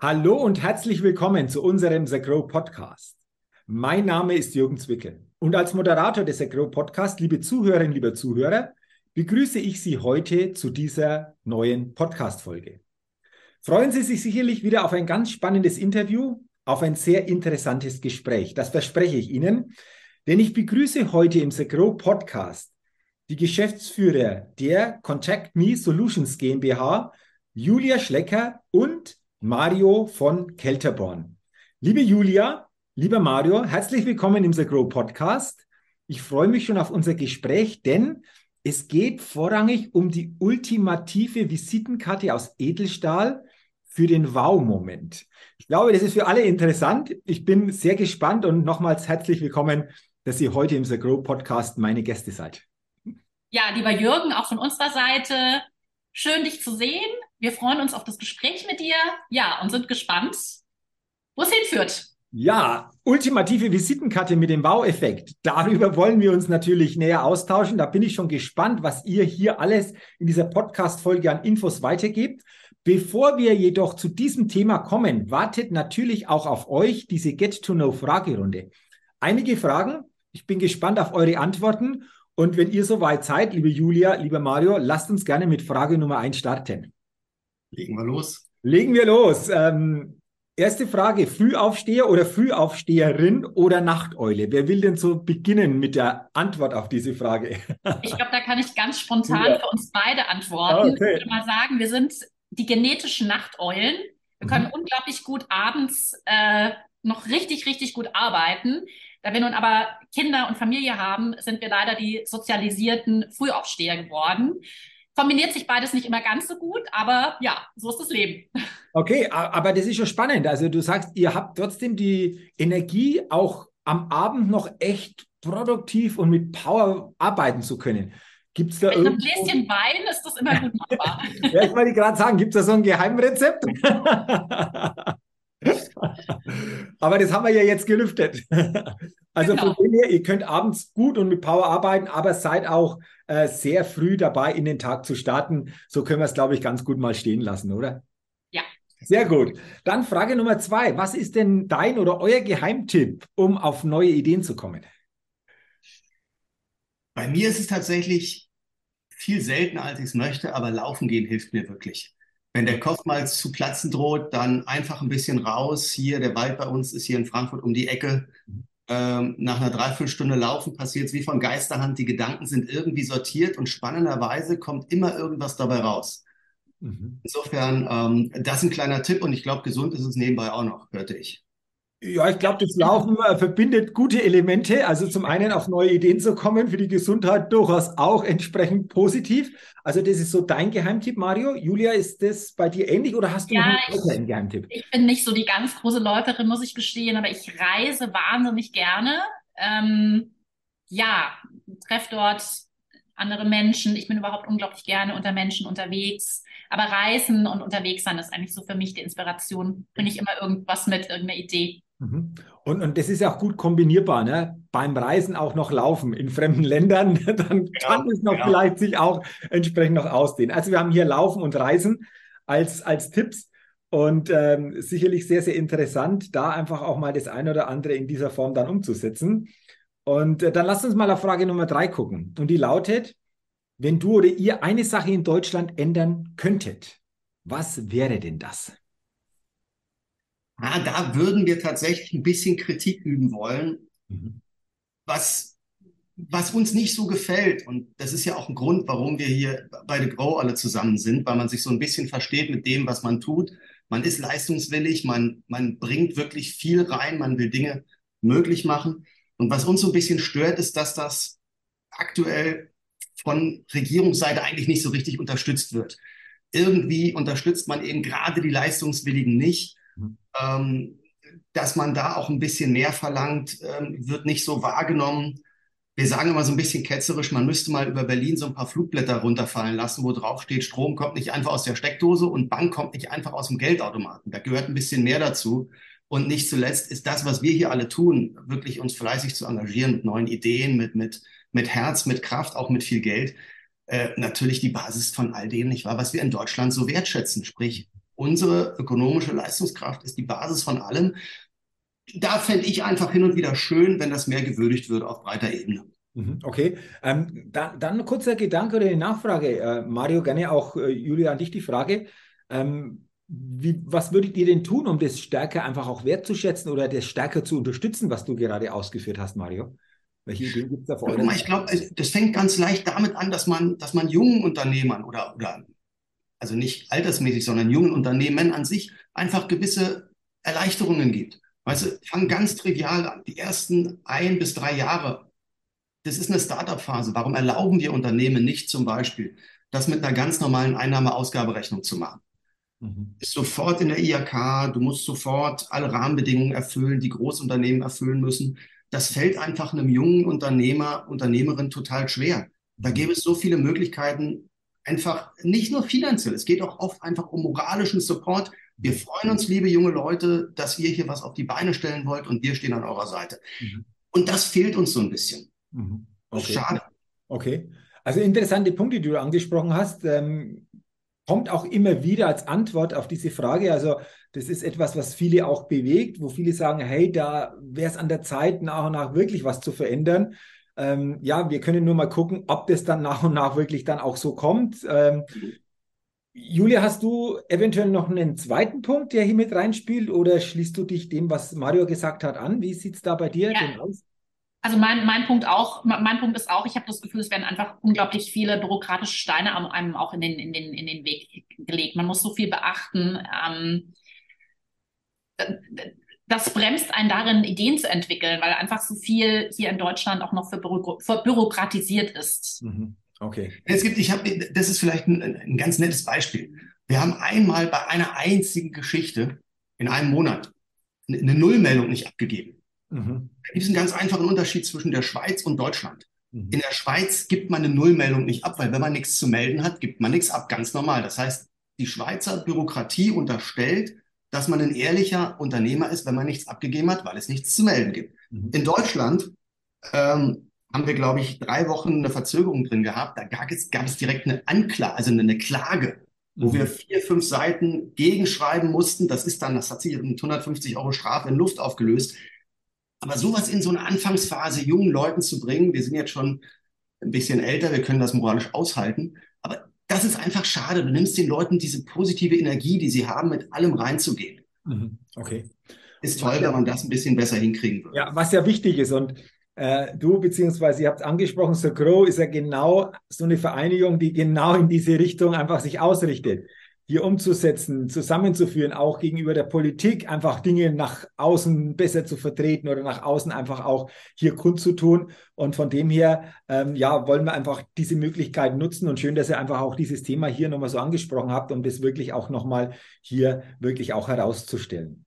Hallo und herzlich willkommen zu unserem The Grow Podcast. Mein Name ist Jürgen Zwickel und als Moderator des The Grow Podcast, liebe Zuhörerinnen, lieber Zuhörer, begrüße ich Sie heute zu dieser neuen Podcast-Folge. Freuen Sie sich sicherlich wieder auf ein ganz spannendes Interview, auf ein sehr interessantes Gespräch. Das verspreche ich Ihnen, denn ich begrüße heute im The Grow Podcast die Geschäftsführer der Contact Me Solutions GmbH, Julia Schlecker und Mario von Kelterborn. Liebe Julia, lieber Mario, herzlich willkommen im The Grow Podcast. Ich freue mich schon auf unser Gespräch, denn es geht vorrangig um die ultimative Visitenkarte aus Edelstahl für den Wow-Moment. Ich glaube, das ist für alle interessant. Ich bin sehr gespannt und nochmals herzlich willkommen, dass ihr heute im The Grow Podcast meine Gäste seid. Ja, lieber Jürgen, auch von unserer Seite, schön dich zu sehen. Wir freuen uns auf das Gespräch mit dir. Ja, und sind gespannt, wo es hinführt. Ja, ultimative Visitenkarte mit dem Wow-Effekt. Darüber wollen wir uns natürlich näher austauschen. Da bin ich schon gespannt, was ihr hier alles in dieser Podcast-Folge an Infos weitergebt. Bevor wir jedoch zu diesem Thema kommen, wartet natürlich auch auf euch diese Get-to-Know-Fragerunde. Einige Fragen. Ich bin gespannt auf eure Antworten. Und wenn ihr soweit seid, liebe Julia, lieber Mario, lasst uns gerne mit Frage Nummer eins starten. Legen wir los. Legen wir los. Ähm, erste Frage: Frühaufsteher oder Frühaufsteherin oder Nachteule? Wer will denn so beginnen mit der Antwort auf diese Frage? Ich glaube, da kann ich ganz spontan ja. für uns beide antworten. Okay. Ich würde mal sagen, wir sind die genetischen Nachteulen. Wir können mhm. unglaublich gut abends äh, noch richtig, richtig gut arbeiten. Da wir nun aber Kinder und Familie haben, sind wir leider die sozialisierten Frühaufsteher geworden kombiniert sich beides nicht immer ganz so gut, aber ja, so ist das Leben. Okay, aber das ist schon spannend. Also du sagst, ihr habt trotzdem die Energie, auch am Abend noch echt produktiv und mit Power arbeiten zu können. Gibt es da Mit einem Gläschen Wein ist das immer gut machbar. ja, ich wollte gerade sagen, gibt es da so ein Geheimrezept? aber das haben wir ja jetzt gelüftet. Also genau. von dem her, ihr könnt abends gut und mit Power arbeiten, aber seid auch äh, sehr früh dabei, in den Tag zu starten. So können wir es, glaube ich, ganz gut mal stehen lassen, oder? Ja. Sehr gut. Dann Frage Nummer zwei. Was ist denn dein oder euer Geheimtipp, um auf neue Ideen zu kommen? Bei mir ist es tatsächlich viel seltener, als ich es möchte, aber laufen gehen hilft mir wirklich. Wenn der Kopf mal zu platzen droht, dann einfach ein bisschen raus. Hier, der Wald bei uns ist hier in Frankfurt um die Ecke. Ähm, nach einer Dreiviertelstunde Laufen passiert es wie von Geisterhand. Die Gedanken sind irgendwie sortiert und spannenderweise kommt immer irgendwas dabei raus. Mhm. Insofern, ähm, das ist ein kleiner Tipp und ich glaube, gesund ist es nebenbei auch noch, hörte ich. Ja, ich glaube, das Laufen äh, verbindet gute Elemente. Also zum einen auf neue Ideen zu kommen, für die Gesundheit durchaus auch entsprechend positiv. Also das ist so dein Geheimtipp, Mario. Julia, ist das bei dir ähnlich oder hast du ja, noch einen Geheimtipp? Ich bin nicht so die ganz große Läuferin, muss ich gestehen, aber ich reise wahnsinnig gerne. Ähm, ja, treffe dort andere Menschen. Ich bin überhaupt unglaublich gerne unter Menschen unterwegs. Aber Reisen und unterwegs sein ist eigentlich so für mich die Inspiration. Bin ich immer irgendwas mit irgendeiner Idee. Mhm. Und, und das ist ja auch gut kombinierbar, ne? Beim Reisen auch noch laufen in fremden Ländern, dann ja, kann es noch ja. vielleicht sich auch entsprechend noch ausdehnen. Also wir haben hier Laufen und Reisen als, als Tipps und ähm, sicherlich sehr, sehr interessant, da einfach auch mal das eine oder andere in dieser Form dann umzusetzen. Und äh, dann lasst uns mal auf Frage Nummer drei gucken. Und die lautet, wenn du oder ihr eine Sache in Deutschland ändern könntet, was wäre denn das? Ah, da würden wir tatsächlich ein bisschen Kritik üben wollen, mhm. was, was uns nicht so gefällt. Und das ist ja auch ein Grund, warum wir hier bei The Grow alle zusammen sind, weil man sich so ein bisschen versteht mit dem, was man tut. Man ist leistungswillig, man, man bringt wirklich viel rein, man will Dinge möglich machen. Und was uns so ein bisschen stört, ist, dass das aktuell von Regierungsseite eigentlich nicht so richtig unterstützt wird. Irgendwie unterstützt man eben gerade die Leistungswilligen nicht ähm, dass man da auch ein bisschen mehr verlangt, ähm, wird nicht so wahrgenommen. Wir sagen immer so ein bisschen ketzerisch, man müsste mal über Berlin so ein paar Flugblätter runterfallen lassen, wo drauf steht, Strom kommt nicht einfach aus der Steckdose und Bank kommt nicht einfach aus dem Geldautomaten. Da gehört ein bisschen mehr dazu. Und nicht zuletzt ist das, was wir hier alle tun, wirklich uns fleißig zu engagieren mit neuen Ideen, mit, mit, mit Herz, mit Kraft, auch mit viel Geld. Äh, natürlich die Basis von all dem, nicht wahr, was wir in Deutschland so wertschätzen, sprich unsere ökonomische Leistungskraft ist die Basis von allem. Da fände ich einfach hin und wieder schön, wenn das mehr gewürdigt wird auf breiter Ebene. Mhm, okay, ähm, dann, dann ein kurzer Gedanke oder eine Nachfrage. Äh, Mario, gerne auch äh, Julia an dich die Frage. Ähm, wie, was würdet ihr denn tun, um das stärker einfach auch wertzuschätzen oder das stärker zu unterstützen, was du gerade ausgeführt hast, Mario? Welche Ideen gibt es da vor? Ich glaube, das fängt ganz leicht damit an, dass man, dass man jungen Unternehmern oder, oder also nicht altersmäßig, sondern jungen Unternehmen an sich einfach gewisse Erleichterungen gibt. Weißt du, fang ganz trivial an. Die ersten ein bis drei Jahre, das ist eine Startup-Phase. Warum erlauben wir Unternehmen nicht zum Beispiel, das mit einer ganz normalen Einnahme-Ausgaberechnung zu machen? Mhm. Ist sofort in der IHK, du musst sofort alle Rahmenbedingungen erfüllen, die Großunternehmen erfüllen müssen. Das fällt einfach einem jungen Unternehmer, Unternehmerin total schwer. Da gäbe es so viele Möglichkeiten, einfach nicht nur finanziell, es geht auch oft einfach um moralischen Support. Wir freuen uns, liebe junge Leute, dass ihr hier was auf die Beine stellen wollt und wir stehen an eurer Seite. Mhm. Und das fehlt uns so ein bisschen. Mhm. Okay. Schade. Okay. Also interessante Punkte, die du angesprochen hast. Ähm, kommt auch immer wieder als Antwort auf diese Frage. Also das ist etwas, was viele auch bewegt, wo viele sagen, hey, da wäre es an der Zeit, nach und nach wirklich was zu verändern. Ähm, ja, wir können nur mal gucken, ob das dann nach und nach wirklich dann auch so kommt. Ähm, Julia, hast du eventuell noch einen zweiten Punkt, der hier mit reinspielt, oder schließt du dich dem, was Mario gesagt hat, an? Wie sieht es da bei dir ja. aus? Also mein, mein Punkt auch, mein Punkt ist auch, ich habe das Gefühl, es werden einfach unglaublich viele bürokratische Steine einem auch in den, in den, in den Weg gelegt. Man muss so viel beachten. Ähm, das bremst einen darin, Ideen zu entwickeln, weil einfach so viel hier in Deutschland auch noch für, Büro, für bürokratisiert ist. Mhm. Okay. Es gibt, ich habe, das ist vielleicht ein, ein ganz nettes Beispiel. Wir haben einmal bei einer einzigen Geschichte in einem Monat eine Nullmeldung nicht abgegeben. Mhm. Da gibt es einen ganz einfachen Unterschied zwischen der Schweiz und Deutschland. Mhm. In der Schweiz gibt man eine Nullmeldung nicht ab, weil wenn man nichts zu melden hat, gibt man nichts ab, ganz normal. Das heißt, die Schweizer Bürokratie unterstellt, dass man ein ehrlicher Unternehmer ist, wenn man nichts abgegeben hat, weil es nichts zu melden gibt. Mhm. In Deutschland ähm, haben wir, glaube ich, drei Wochen eine Verzögerung drin gehabt. Da gab es, gab es direkt eine Anklage, also eine Klage, wo mhm. wir vier, fünf Seiten gegenschreiben mussten. Das ist dann, das hat sich mit 150 Euro Strafe in Luft aufgelöst. Aber sowas in so eine Anfangsphase jungen Leuten zu bringen, wir sind jetzt schon ein bisschen älter, wir können das moralisch aushalten, aber das ist einfach schade. Du nimmst den Leuten diese positive Energie, die sie haben, mit allem reinzugehen. Mhm. Okay. Ist toll, wenn man das ein bisschen besser hinkriegen würde. Ja, was ja wichtig ist und äh, du beziehungsweise ihr habt angesprochen, So Grow ist ja genau so eine Vereinigung, die genau in diese Richtung einfach sich ausrichtet hier umzusetzen, zusammenzuführen, auch gegenüber der Politik, einfach Dinge nach außen besser zu vertreten oder nach außen einfach auch hier kundzutun. Und von dem her, ähm, ja, wollen wir einfach diese Möglichkeit nutzen und schön, dass ihr einfach auch dieses Thema hier nochmal so angesprochen habt, um das wirklich auch nochmal hier wirklich auch herauszustellen.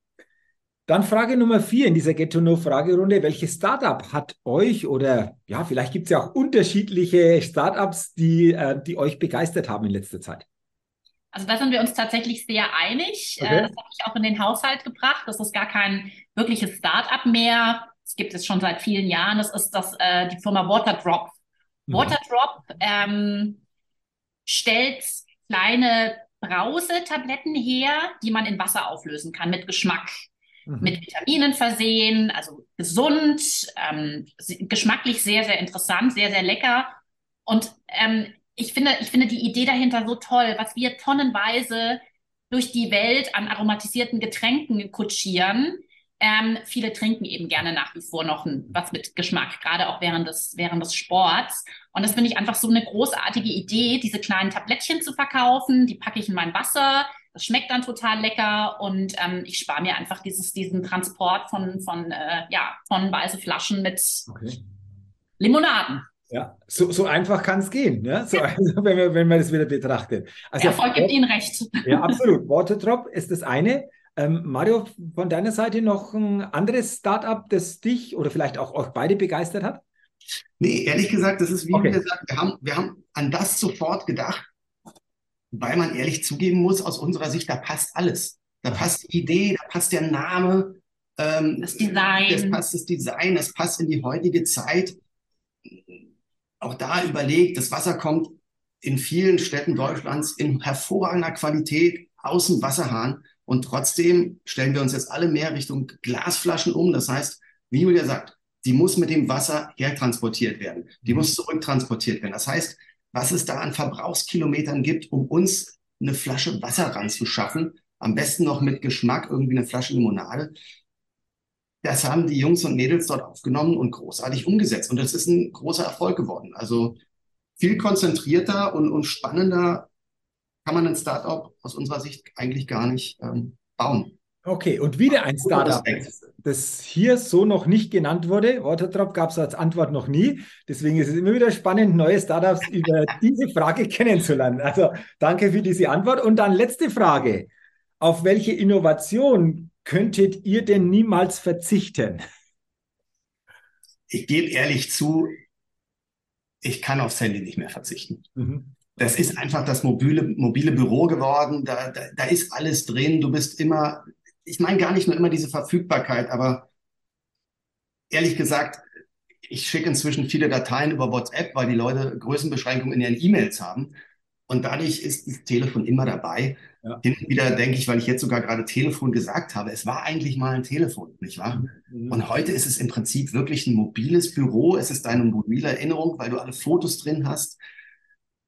Dann Frage Nummer vier in dieser Get-to-Know-Fragerunde. Welches Startup hat euch oder ja, vielleicht gibt es ja auch unterschiedliche Startups, die, äh, die euch begeistert haben in letzter Zeit? Also da sind wir uns tatsächlich sehr einig. Äh, okay. Das habe ich auch in den Haushalt gebracht. Das ist gar kein wirkliches Start-up mehr. Das gibt es schon seit vielen Jahren. Das ist das, äh, die Firma Waterdrop. Mhm. Waterdrop ähm, stellt kleine Brausetabletten her, die man in Wasser auflösen kann mit Geschmack. Mhm. Mit Vitaminen versehen, also gesund, ähm, geschmacklich sehr, sehr interessant, sehr, sehr lecker. Und ähm, ich finde, ich finde die Idee dahinter so toll, was wir tonnenweise durch die Welt an aromatisierten Getränken kutschieren. Ähm, viele trinken eben gerne nach wie vor noch ein, was mit Geschmack, gerade auch während des, während des Sports. Und das finde ich einfach so eine großartige Idee, diese kleinen Tablettchen zu verkaufen. Die packe ich in mein Wasser. Das schmeckt dann total lecker und ähm, ich spare mir einfach dieses, diesen Transport von, von, äh, ja, tonnenweise Flaschen mit okay. Limonaden. Ja, so, so einfach kann es gehen, ne? so, also, wenn, man, wenn man das wieder betrachtet. Also, Der Erfolg gibt Ihnen recht. Ja, absolut. Waterdrop ist das eine. Ähm, Mario, von deiner Seite noch ein anderes Startup, das dich oder vielleicht auch euch beide begeistert hat? Nee, ehrlich gesagt, das ist wie okay. gesagt, wir haben, wir haben an das sofort gedacht, weil man ehrlich zugeben muss, aus unserer Sicht, da passt alles. Da passt die Idee, da passt der Name, ähm, das Design. Das passt das Design, das passt in die heutige Zeit auch da überlegt, das Wasser kommt in vielen Städten Deutschlands in hervorragender Qualität aus dem Wasserhahn. Und trotzdem stellen wir uns jetzt alle mehr Richtung Glasflaschen um. Das heißt, wie Julia sagt, die muss mit dem Wasser hertransportiert werden. Die muss zurücktransportiert werden. Das heißt, was es da an Verbrauchskilometern gibt, um uns eine Flasche Wasser ranzuschaffen, am besten noch mit Geschmack, irgendwie eine Flasche Limonade. Das haben die Jungs und Mädels dort aufgenommen und großartig umgesetzt. Und das ist ein großer Erfolg geworden. Also viel konzentrierter und, und spannender kann man ein Startup aus unserer Sicht eigentlich gar nicht ähm, bauen. Okay, und wieder ein Startup, das hier so noch nicht genannt wurde. Waterdrop gab es als Antwort noch nie. Deswegen ist es immer wieder spannend, neue Startups über diese Frage kennenzulernen. Also danke für diese Antwort. Und dann letzte Frage. Auf welche Innovation könntet ihr denn niemals verzichten? Ich gebe ehrlich zu, ich kann aufs Handy nicht mehr verzichten. Mhm. Das ist einfach das mobile, mobile Büro geworden. Da, da, da ist alles drin. Du bist immer ich meine gar nicht nur immer diese Verfügbarkeit, aber ehrlich gesagt, ich schicke inzwischen viele Dateien über WhatsApp, weil die Leute Größenbeschränkungen in ihren E-Mails haben. Und dadurch ist das Telefon immer dabei. Ja. Hin und wieder denke ich, weil ich jetzt sogar gerade Telefon gesagt habe, es war eigentlich mal ein Telefon, nicht wahr? Mhm. Und heute ist es im Prinzip wirklich ein mobiles Büro. Es ist deine mobile Erinnerung, weil du alle Fotos drin hast.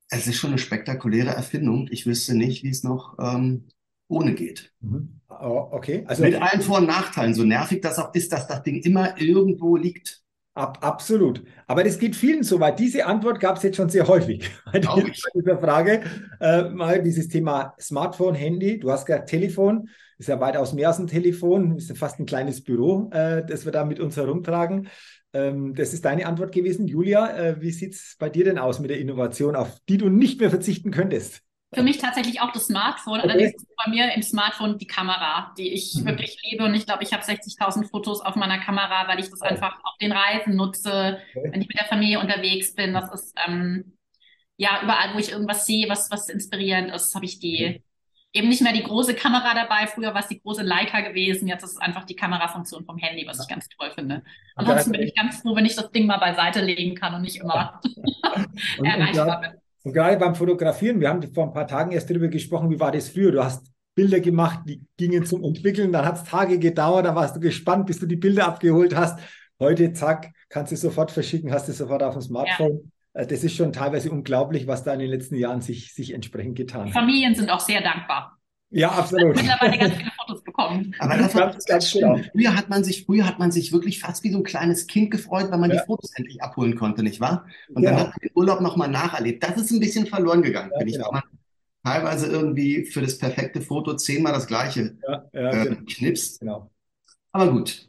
Es ist schon eine spektakuläre Erfindung. Ich wüsste nicht, wie es noch ähm, ohne geht. Mhm. Oh, okay. Also, Mit allen Vor- und Nachteilen, so nervig das auch ist, dass das Ding immer irgendwo liegt. Ab, absolut. Aber das geht vielen so, weil diese Antwort gab es jetzt schon sehr häufig. Bei dieser Frage äh, mal dieses Thema Smartphone, Handy. Du hast gesagt Telefon, ist ja weitaus mehr als ein Telefon, ist ja fast ein kleines Büro, äh, das wir da mit uns herumtragen. Ähm, das ist deine Antwort gewesen. Julia, äh, wie sieht es bei dir denn aus mit der Innovation, auf die du nicht mehr verzichten könntest? Für mich tatsächlich auch das Smartphone. Okay. Allerdings ist bei mir im Smartphone die Kamera, die ich mhm. wirklich liebe. Und ich glaube, ich habe 60.000 Fotos auf meiner Kamera, weil ich das einfach auf den Reisen nutze, okay. wenn ich mit der Familie unterwegs bin. Das ist ähm, ja überall, wo ich irgendwas sehe, was, was inspirierend ist, habe ich die. Okay. Eben nicht mehr die große Kamera dabei. Früher war es die große Leica gewesen. Jetzt ist es einfach die Kamerafunktion vom Handy, was ich ganz toll finde. Ansonsten bin ich ganz froh, wenn ich das Ding mal beiseite legen kann und nicht immer erreichbar bin. Und gerade beim Fotografieren, wir haben vor ein paar Tagen erst darüber gesprochen, wie war das früher? Du hast Bilder gemacht, die gingen zum Entwickeln, dann hat es Tage gedauert, dann warst du gespannt, bis du die Bilder abgeholt hast. Heute, zack, kannst du sofort verschicken, hast du sofort auf dem Smartphone. Ja. Äh, das ist schon teilweise unglaublich, was da in den letzten Jahren sich, sich entsprechend getan hat. Familien sind auch sehr dankbar. Ja, absolut. Mittlerweile ganz viele Fotos bekommen. Aber das war ganz, ganz schön. Früher hat man sich, früher hat man sich wirklich fast wie so ein kleines Kind gefreut, weil man ja. die Fotos endlich abholen konnte, nicht wahr? Und ja. dann hat man den Urlaub nochmal nacherlebt. Das ist ein bisschen verloren gegangen, ja, finde genau. ich. Man teilweise irgendwie für das perfekte Foto zehnmal das gleiche ja, äh, genau. knipst. Genau. Aber gut.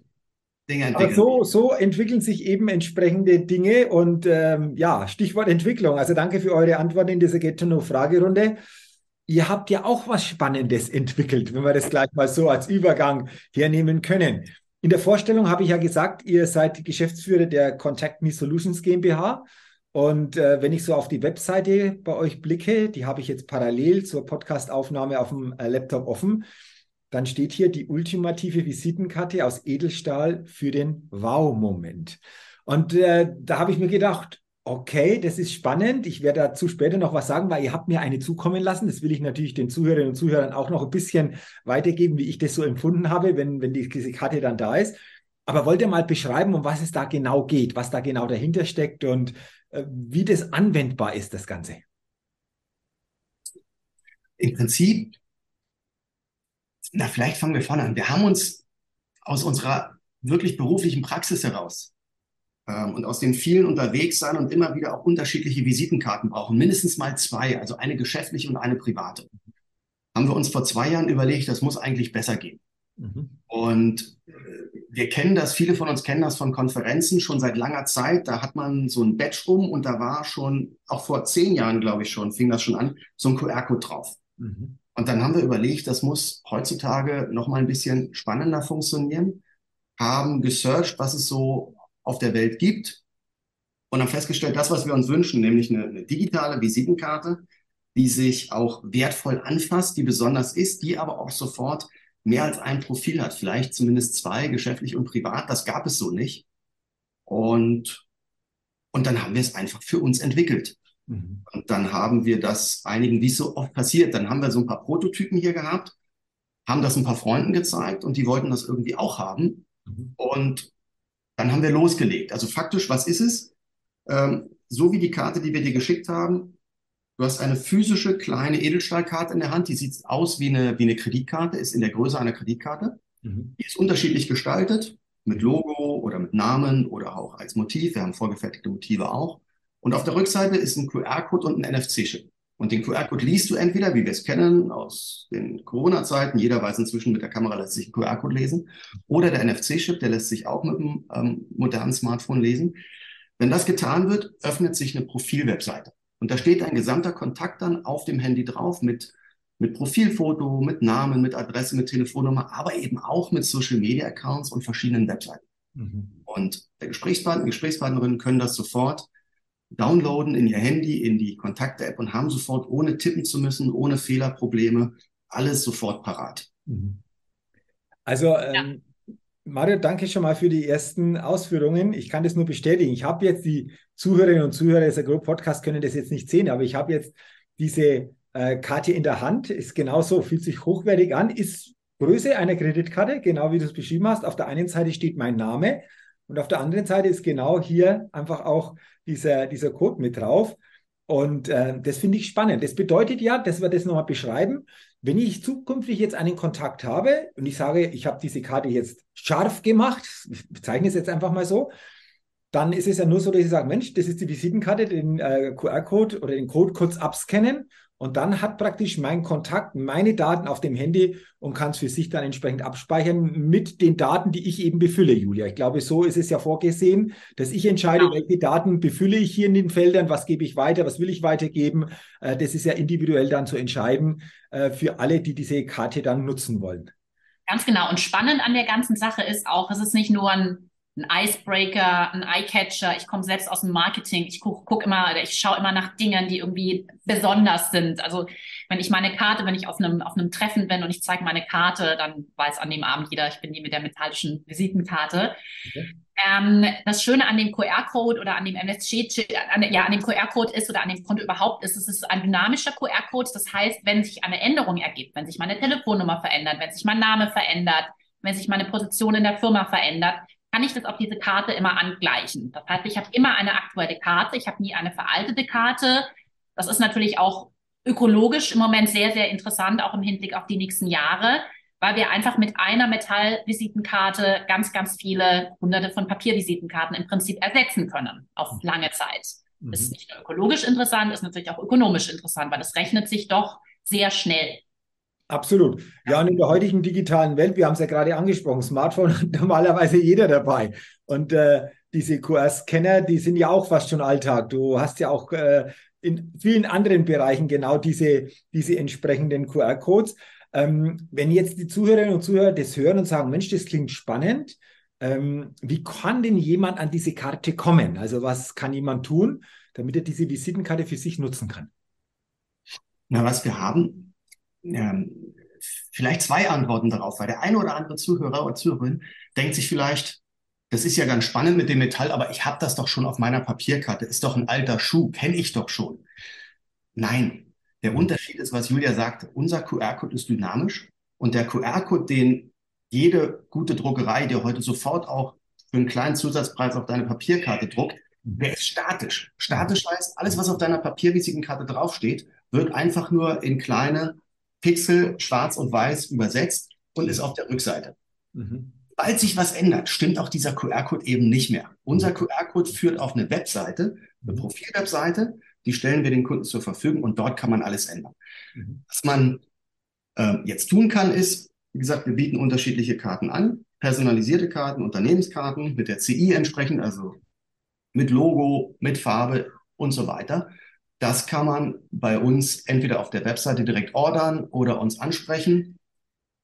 Dinge entwickeln. Aber so, so entwickeln sich eben entsprechende Dinge und ähm, ja, Stichwort Entwicklung. Also danke für eure Antwort in dieser Get-to-Know-Fragerunde. Ihr habt ja auch was Spannendes entwickelt, wenn wir das gleich mal so als Übergang hernehmen können. In der Vorstellung habe ich ja gesagt, ihr seid Geschäftsführer der Contact Me Solutions GmbH. Und äh, wenn ich so auf die Webseite bei euch blicke, die habe ich jetzt parallel zur Podcastaufnahme auf dem äh, Laptop offen, dann steht hier die ultimative Visitenkarte aus Edelstahl für den Wow-Moment. Und äh, da habe ich mir gedacht, Okay, das ist spannend. Ich werde dazu später noch was sagen, weil ihr habt mir eine zukommen lassen. Das will ich natürlich den Zuhörerinnen und Zuhörern auch noch ein bisschen weitergeben, wie ich das so empfunden habe, wenn, wenn diese Karte dann da ist. Aber wollt ihr mal beschreiben, um was es da genau geht, was da genau dahinter steckt und äh, wie das anwendbar ist, das Ganze? Im Prinzip, na, vielleicht fangen wir vorne an. Wir haben uns aus unserer wirklich beruflichen Praxis heraus und aus den vielen unterwegs sein und immer wieder auch unterschiedliche Visitenkarten brauchen, mindestens mal zwei, also eine geschäftliche und eine private. Haben wir uns vor zwei Jahren überlegt, das muss eigentlich besser gehen. Mhm. Und äh, wir kennen das, viele von uns kennen das von Konferenzen schon seit langer Zeit. Da hat man so ein Badge rum und da war schon, auch vor zehn Jahren, glaube ich schon, fing das schon an, so ein QR-Code drauf. Mhm. Und dann haben wir überlegt, das muss heutzutage noch mal ein bisschen spannender funktionieren, haben gesearched, was es so auf der Welt gibt und haben festgestellt, das, was wir uns wünschen, nämlich eine, eine digitale Visitenkarte, die sich auch wertvoll anfasst, die besonders ist, die aber auch sofort mehr als ein Profil hat, vielleicht zumindest zwei, geschäftlich und privat. Das gab es so nicht. Und, und dann haben wir es einfach für uns entwickelt. Mhm. Und dann haben wir das einigen, wie es so oft passiert, dann haben wir so ein paar Prototypen hier gehabt, haben das ein paar Freunden gezeigt und die wollten das irgendwie auch haben. Mhm. Und dann haben wir losgelegt. Also faktisch, was ist es? Ähm, so wie die Karte, die wir dir geschickt haben, du hast eine physische kleine Edelstahlkarte in der Hand, die sieht aus wie eine, wie eine Kreditkarte, ist in der Größe einer Kreditkarte. Mhm. Die ist unterschiedlich gestaltet, mit Logo oder mit Namen oder auch als Motiv. Wir haben vorgefertigte Motive auch. Und auf der Rückseite ist ein QR-Code und ein NFC-Chip. Und den QR-Code liest du entweder, wie wir es kennen aus den Corona-Zeiten, jeder weiß inzwischen mit der Kamera lässt sich einen QR-Code lesen, oder der NFC-Chip, der lässt sich auch mit einem ähm, modernen Smartphone lesen. Wenn das getan wird, öffnet sich eine Profilwebseite. Und da steht ein gesamter Kontakt dann auf dem Handy drauf mit, mit Profilfoto, mit Namen, mit Adresse, mit Telefonnummer, aber eben auch mit Social Media Accounts und verschiedenen Webseiten. Mhm. Und der Gesprächspartner, Gesprächspartnerinnen können das sofort downloaden in ihr Handy, in die Kontakte-App und haben sofort, ohne tippen zu müssen, ohne Fehlerprobleme, alles sofort parat. Mhm. Also, ähm, Mario, danke schon mal für die ersten Ausführungen. Ich kann das nur bestätigen. Ich habe jetzt die Zuhörerinnen und Zuhörer des Agro Podcast können das jetzt nicht sehen, aber ich habe jetzt diese äh, Karte in der Hand. Ist genauso, fühlt sich hochwertig an, ist Größe einer Kreditkarte, genau wie du es beschrieben hast. Auf der einen Seite steht mein Name und auf der anderen Seite ist genau hier einfach auch dieser, dieser Code mit drauf. Und äh, das finde ich spannend. Das bedeutet ja, dass wir das nochmal beschreiben, wenn ich zukünftig jetzt einen Kontakt habe und ich sage, ich habe diese Karte jetzt scharf gemacht, ich bezeichne es jetzt einfach mal so, dann ist es ja nur so, dass ich sage, Mensch, das ist die Visitenkarte, den äh, QR-Code oder den Code kurz abscannen und dann hat praktisch mein Kontakt meine Daten auf dem Handy und kann es für sich dann entsprechend abspeichern mit den Daten, die ich eben befülle, Julia. Ich glaube, so ist es ja vorgesehen, dass ich entscheide, ja. welche Daten befülle ich hier in den Feldern, was gebe ich weiter, was will ich weitergeben. Äh, das ist ja individuell dann zu entscheiden äh, für alle, die diese Karte dann nutzen wollen. Ganz genau. Und spannend an der ganzen Sache ist auch, es ist nicht nur ein ein Icebreaker, ein Eyecatcher. Ich komme selbst aus dem Marketing. Ich gucke guck immer, ich schaue immer nach Dingen, die irgendwie besonders sind. Also wenn ich meine Karte, wenn ich auf einem, auf einem Treffen bin und ich zeige meine Karte, dann weiß an dem Abend jeder, ich bin die mit der metallischen Visitenkarte. Okay. Ähm, das Schöne an dem QR-Code oder an dem MSG, an, ja, an dem QR-Code ist oder an dem Konto überhaupt ist, es ist ein dynamischer QR-Code. Das heißt, wenn sich eine Änderung ergibt, wenn sich meine Telefonnummer verändert, wenn sich mein Name verändert, wenn sich meine Position in der Firma verändert, kann ich das auf diese Karte immer angleichen. Das heißt, ich habe immer eine aktuelle Karte, ich habe nie eine veraltete Karte. Das ist natürlich auch ökologisch im Moment sehr, sehr interessant, auch im Hinblick auf die nächsten Jahre, weil wir einfach mit einer Metallvisitenkarte ganz, ganz viele hunderte von Papiervisitenkarten im Prinzip ersetzen können auf mhm. lange Zeit. Mhm. Das ist nicht nur ökologisch interessant, ist natürlich auch ökonomisch interessant, weil es rechnet sich doch sehr schnell. Absolut. Ja, und in der heutigen digitalen Welt, wir haben es ja gerade angesprochen, Smartphone hat normalerweise jeder dabei. Und äh, diese QR-Scanner, die sind ja auch fast schon Alltag. Du hast ja auch äh, in vielen anderen Bereichen genau diese, diese entsprechenden QR-Codes. Ähm, wenn jetzt die Zuhörerinnen und Zuhörer das hören und sagen, Mensch, das klingt spannend, ähm, wie kann denn jemand an diese Karte kommen? Also was kann jemand tun, damit er diese Visitenkarte für sich nutzen kann? Na, was wir haben, ähm, vielleicht zwei Antworten darauf, weil der eine oder andere Zuhörer oder Zuhörerin denkt sich vielleicht, das ist ja ganz spannend mit dem Metall, aber ich habe das doch schon auf meiner Papierkarte, ist doch ein alter Schuh, kenne ich doch schon. Nein, der mhm. Unterschied ist, was Julia sagte, unser QR-Code ist dynamisch und der QR-Code, den jede gute Druckerei dir heute sofort auch für einen kleinen Zusatzpreis auf deine Papierkarte druckt, mhm. der ist statisch. Statisch heißt, alles, was auf deiner Papiervisitenkarte draufsteht, wird einfach nur in kleine Pixel schwarz und weiß übersetzt und ist auf der Rückseite. Mhm. Sobald sich was ändert, stimmt auch dieser QR-Code eben nicht mehr. Unser. QR-Code führt auf eine Webseite, eine mhm. Profilwebseite, die stellen wir den Kunden zur Verfügung und dort kann man alles ändern. Mhm. Was man äh, jetzt tun kann, ist, wie gesagt, wir bieten unterschiedliche Karten an, personalisierte Karten, Unternehmenskarten mit der CI entsprechend, also mit Logo, mit Farbe und so weiter. Das kann man bei uns entweder auf der Webseite direkt ordern oder uns ansprechen.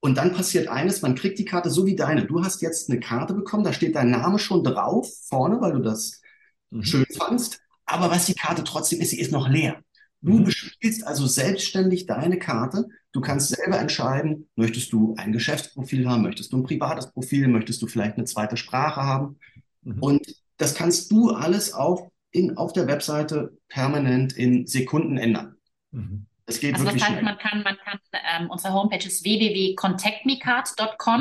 Und dann passiert eines, man kriegt die Karte so wie deine. Du hast jetzt eine Karte bekommen, da steht dein Name schon drauf vorne, weil du das mhm. schön fandst. Aber was die Karte trotzdem ist, sie ist noch leer. Du mhm. bespielst also selbstständig deine Karte. Du kannst selber entscheiden, möchtest du ein Geschäftsprofil haben, möchtest du ein privates Profil, möchtest du vielleicht eine zweite Sprache haben. Mhm. Und das kannst du alles auf in, auf der Webseite permanent in Sekunden ändern. Mhm. Das geht also wirklich das heißt, schnell. man kann, man kann ähm, unsere Homepage ist www.contactmecard.com.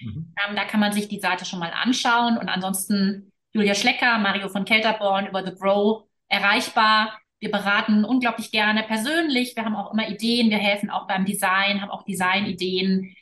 Mhm. Ähm, da kann man sich die Seite schon mal anschauen und ansonsten Julia Schlecker, Mario von Kelterborn über The Grow erreichbar. Wir beraten unglaublich gerne persönlich. Wir haben auch immer Ideen. Wir helfen auch beim Design, haben auch Designideen.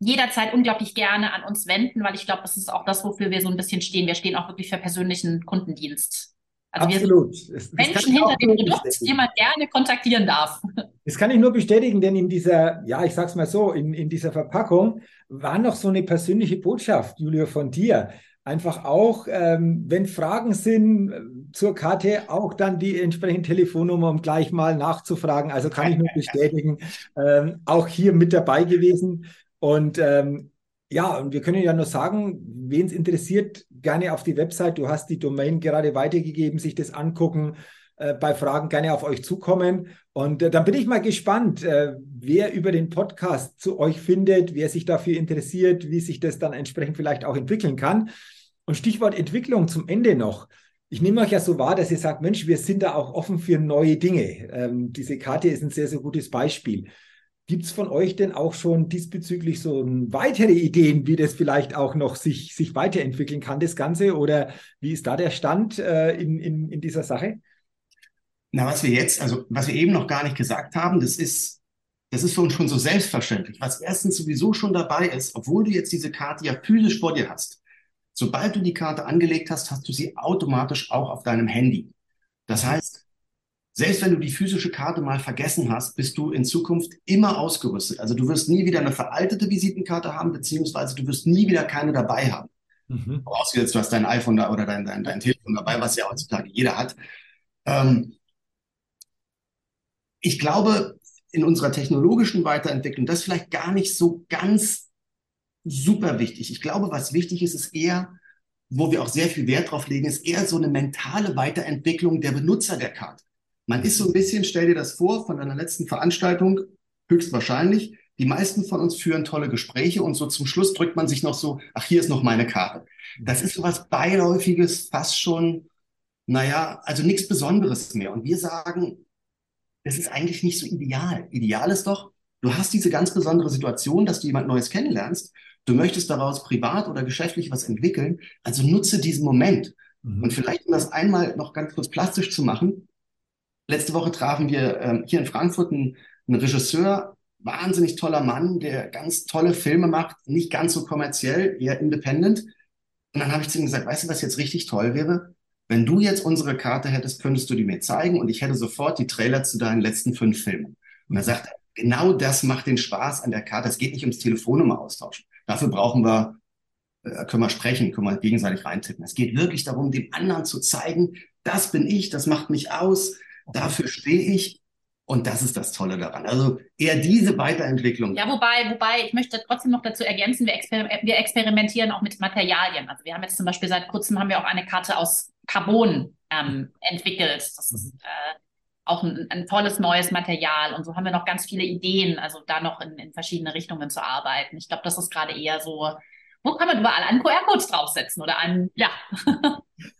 Jederzeit unglaublich gerne an uns wenden, weil ich glaube, das ist auch das, wofür wir so ein bisschen stehen. Wir stehen auch wirklich für persönlichen Kundendienst. Also Absolut. Menschen hinter dem Produkt, die man gerne kontaktieren darf. Das kann ich nur bestätigen, denn in dieser, ja, ich sag's mal so, in, in dieser Verpackung war noch so eine persönliche Botschaft, Julia, von dir. Einfach auch, ähm, wenn Fragen sind äh, zur Karte, auch dann die entsprechende Telefonnummer, um gleich mal nachzufragen. Also kann ich nur bestätigen, ähm, auch hier mit dabei gewesen. Und ähm, ja, und wir können ja nur sagen, wen es interessiert, gerne auf die Website. Du hast die Domain gerade weitergegeben, sich das angucken, äh, bei Fragen gerne auf euch zukommen. Und äh, dann bin ich mal gespannt, äh, wer über den Podcast zu euch findet, wer sich dafür interessiert, wie sich das dann entsprechend vielleicht auch entwickeln kann. Und Stichwort Entwicklung zum Ende noch. Ich nehme euch ja so wahr, dass ihr sagt, Mensch, wir sind da auch offen für neue Dinge. Ähm, diese Karte ist ein sehr, sehr gutes Beispiel. Gibt es von euch denn auch schon diesbezüglich so weitere Ideen, wie das vielleicht auch noch sich, sich weiterentwickeln kann, das Ganze? Oder wie ist da der Stand äh, in, in, in dieser Sache? Na, was wir jetzt, also was wir eben noch gar nicht gesagt haben, das ist, das ist uns schon so selbstverständlich. Was erstens sowieso schon dabei ist, obwohl du jetzt diese Karte ja physisch vor dir hast, sobald du die Karte angelegt hast, hast du sie automatisch auch auf deinem Handy. Das heißt, selbst wenn du die physische Karte mal vergessen hast, bist du in Zukunft immer ausgerüstet. Also du wirst nie wieder eine veraltete Visitenkarte haben, beziehungsweise du wirst nie wieder keine dabei haben. Mhm. Vorausgesetzt, du hast dein iPhone da oder dein, dein, dein Telefon dabei, was ja heutzutage jeder hat. Ähm, ich glaube, in unserer technologischen Weiterentwicklung, das ist vielleicht gar nicht so ganz super wichtig. Ich glaube, was wichtig ist, ist eher, wo wir auch sehr viel Wert drauf legen, ist eher so eine mentale Weiterentwicklung der Benutzer der Karte. Man ist so ein bisschen, stell dir das vor, von deiner letzten Veranstaltung, höchstwahrscheinlich. Die meisten von uns führen tolle Gespräche und so zum Schluss drückt man sich noch so, ach, hier ist noch meine Karte. Das ist so was Beiläufiges, fast schon, naja, also nichts Besonderes mehr. Und wir sagen, das ist eigentlich nicht so ideal. Ideal ist doch, du hast diese ganz besondere Situation, dass du jemand Neues kennenlernst. Du möchtest daraus privat oder geschäftlich was entwickeln. Also nutze diesen Moment. Mhm. Und vielleicht, um das einmal noch ganz kurz plastisch zu machen, Letzte Woche trafen wir ähm, hier in Frankfurt einen, einen Regisseur, wahnsinnig toller Mann, der ganz tolle Filme macht, nicht ganz so kommerziell, eher independent. Und dann habe ich zu ihm gesagt, weißt du, was jetzt richtig toll wäre? Wenn du jetzt unsere Karte hättest, könntest du die mir zeigen und ich hätte sofort die Trailer zu deinen letzten fünf Filmen. Und er sagt, genau das macht den Spaß an der Karte. Es geht nicht ums Telefonnummer austauschen. Dafür brauchen wir, äh, können wir sprechen, können wir gegenseitig reintippen. Es geht wirklich darum, dem anderen zu zeigen, das bin ich, das macht mich aus, Dafür stehe ich. Und das ist das Tolle daran. Also eher diese Weiterentwicklung. Ja, wobei, wobei, ich möchte trotzdem noch dazu ergänzen, wir, exper wir experimentieren auch mit Materialien. Also wir haben jetzt zum Beispiel seit kurzem haben wir auch eine Karte aus Carbon ähm, entwickelt. Das ist mhm. äh, auch ein, ein, tolles neues Material. Und so haben wir noch ganz viele Ideen, also da noch in, in verschiedene Richtungen zu arbeiten. Ich glaube, das ist gerade eher so wo kann man überall einen QR-Code draufsetzen oder einen, ja.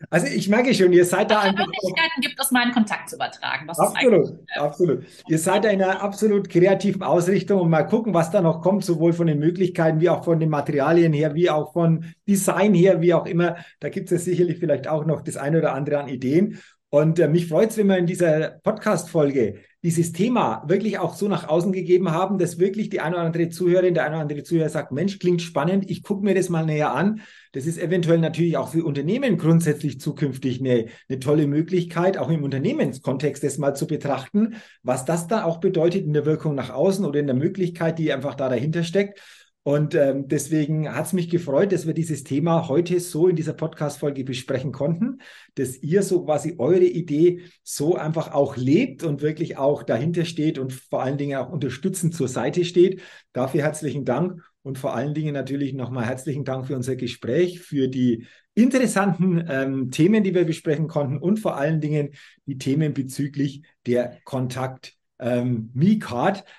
Also ich merke schon, ihr seid da einfach. Möglichkeiten gibt es, meinen Kontakt zu übertragen. Absolut, ist absolut. Ihr seid da in einer absolut kreativen Ausrichtung und mal gucken, was da noch kommt, sowohl von den Möglichkeiten wie auch von den Materialien her, wie auch von Design her, wie auch immer. Da gibt es ja sicherlich vielleicht auch noch das eine oder andere an Ideen. Und äh, mich freut es, wenn wir in dieser Podcast-Folge dieses Thema wirklich auch so nach außen gegeben haben, dass wirklich die eine oder andere Zuhörerin, der eine oder andere Zuhörer sagt, Mensch, klingt spannend, ich gucke mir das mal näher an. Das ist eventuell natürlich auch für Unternehmen grundsätzlich zukünftig eine, eine tolle Möglichkeit, auch im Unternehmenskontext das mal zu betrachten, was das dann auch bedeutet in der Wirkung nach außen oder in der Möglichkeit, die einfach da dahinter steckt. Und ähm, deswegen hat es mich gefreut, dass wir dieses Thema heute so in dieser Podcast-Folge besprechen konnten, dass ihr so quasi eure Idee so einfach auch lebt und wirklich auch dahinter steht und vor allen Dingen auch unterstützend zur Seite steht. Dafür herzlichen Dank und vor allen Dingen natürlich nochmal herzlichen Dank für unser Gespräch, für die interessanten ähm, Themen, die wir besprechen konnten und vor allen Dingen die Themen bezüglich der Kontakt ähm,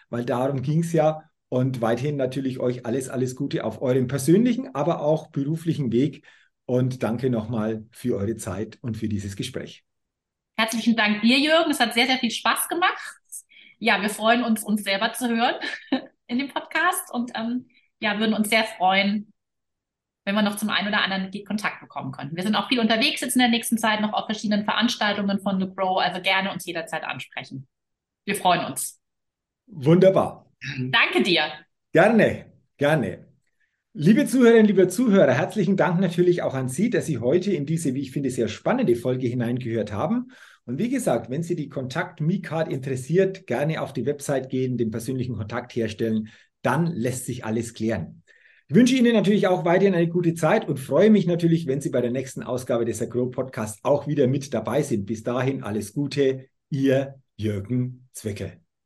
weil darum ging es ja und weiterhin natürlich euch alles, alles Gute auf eurem persönlichen, aber auch beruflichen Weg. Und danke nochmal für eure Zeit und für dieses Gespräch. Herzlichen Dank dir, Jürgen. Es hat sehr, sehr viel Spaß gemacht. Ja, wir freuen uns, uns selber zu hören in dem Podcast und ähm, ja, würden uns sehr freuen, wenn wir noch zum einen oder anderen Kontakt bekommen könnten. Wir sind auch viel unterwegs jetzt in der nächsten Zeit noch auf verschiedenen Veranstaltungen von The Grow, also gerne uns jederzeit ansprechen. Wir freuen uns. Wunderbar. Danke dir. Gerne, gerne. Liebe Zuhörerinnen, liebe Zuhörer, herzlichen Dank natürlich auch an Sie, dass Sie heute in diese, wie ich finde, sehr spannende Folge hineingehört haben. Und wie gesagt, wenn Sie die Kontakt MeCard interessiert, gerne auf die Website gehen, den persönlichen Kontakt herstellen, dann lässt sich alles klären. Ich wünsche Ihnen natürlich auch weiterhin eine gute Zeit und freue mich natürlich, wenn Sie bei der nächsten Ausgabe des Agro Podcasts auch wieder mit dabei sind. Bis dahin alles Gute, Ihr Jürgen Zwickel.